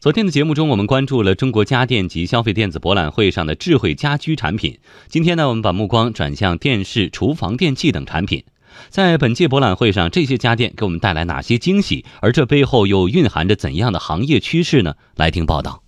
昨天的节目中，我们关注了中国家电及消费电子博览会上的智慧家居产品。今天呢，我们把目光转向电视、厨房电器等产品。在本届博览会上，这些家电给我们带来哪些惊喜？而这背后又蕴含着怎样的行业趋势呢？来听报道。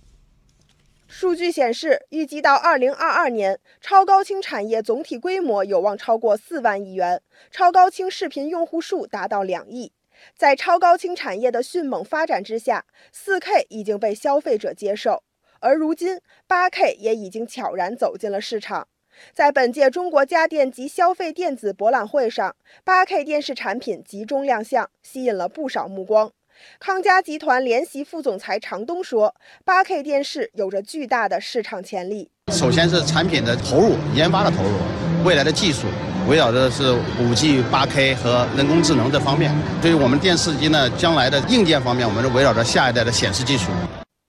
数据显示，预计到二零二二年，超高清产业总体规模有望超过四万亿元，超高清视频用户数达到两亿。在超高清产业的迅猛发展之下，4K 已经被消费者接受，而如今 8K 也已经悄然走进了市场。在本届中国家电及消费电子博览会上，8K 电视产品集中亮相，吸引了不少目光。康佳集团联席副总裁常东说：“8K 电视有着巨大的市场潜力。首先是产品的投入，研发的投入，未来的技术。”围绕的是五 G、八 K 和人工智能这方面。对于我们电视机呢，将来的硬件方面，我们是围绕着下一代的显示技术。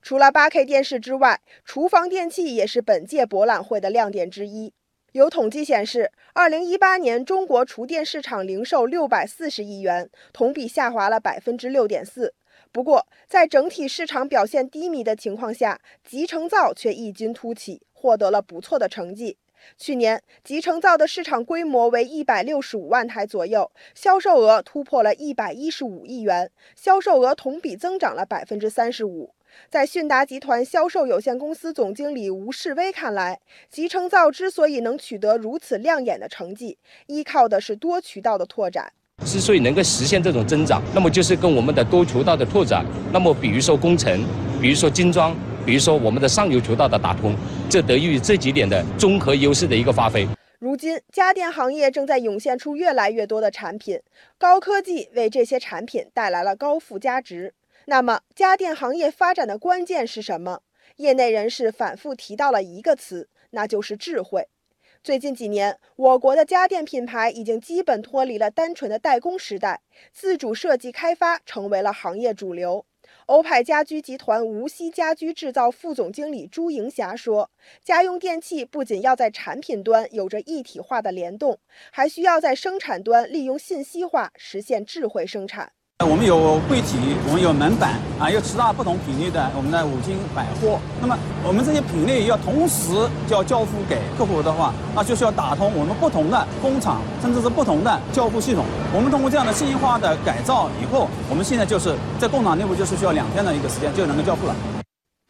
除了八 K 电视之外，厨房电器也是本届博览会的亮点之一。有统计显示，二零一八年中国厨电市场零售六百四十亿元，同比下滑了百分之六点四。不过，在整体市场表现低迷的情况下，集成灶却异军突起，获得了不错的成绩。去年集成灶的市场规模为一百六十五万台左右，销售额突破了一百一十五亿元，销售额同比增长了百分之三十五。在迅达集团销售有限公司总经理吴世威看来，集成灶之所以能取得如此亮眼的成绩，依靠的是多渠道的拓展。之所以能够实现这种增长，那么就是跟我们的多渠道的拓展，那么比如说工程，比如说精装。比如说，我们的上游渠道的打通，这得益于这几点的综合优势的一个发挥。如今，家电行业正在涌现出越来越多的产品，高科技为这些产品带来了高附加值。那么，家电行业发展的关键是什么？业内人士反复提到了一个词，那就是智慧。最近几年，我国的家电品牌已经基本脱离了单纯的代工时代，自主设计开发成为了行业主流。欧派家居集团无锡家居制造副总经理朱莹霞说：“家用电器不仅要在产品端有着一体化的联动，还需要在生产端利用信息化实现智慧生产。”我们有柜体，我们有门板啊，有其他不同品类的我们的五金百货。那么我们这些品类要同时就要交付给客户的话，那就需要打通我们不同的工厂，甚至是不同的交付系统。我们通过这样的信息化的改造以后，我们现在就是在工厂内部就是需要两天的一个时间就能够交付了。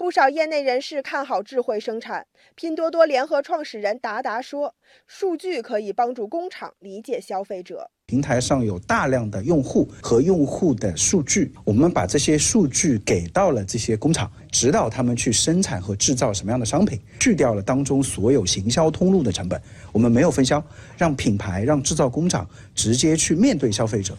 不少业内人士看好智慧生产。拼多多联合创始人达达说：“数据可以帮助工厂理解消费者。平台上有大量的用户和用户的数据，我们把这些数据给到了这些工厂，指导他们去生产和制造什么样的商品，去掉了当中所有行销通路的成本。我们没有分销，让品牌、让制造工厂直接去面对消费者。”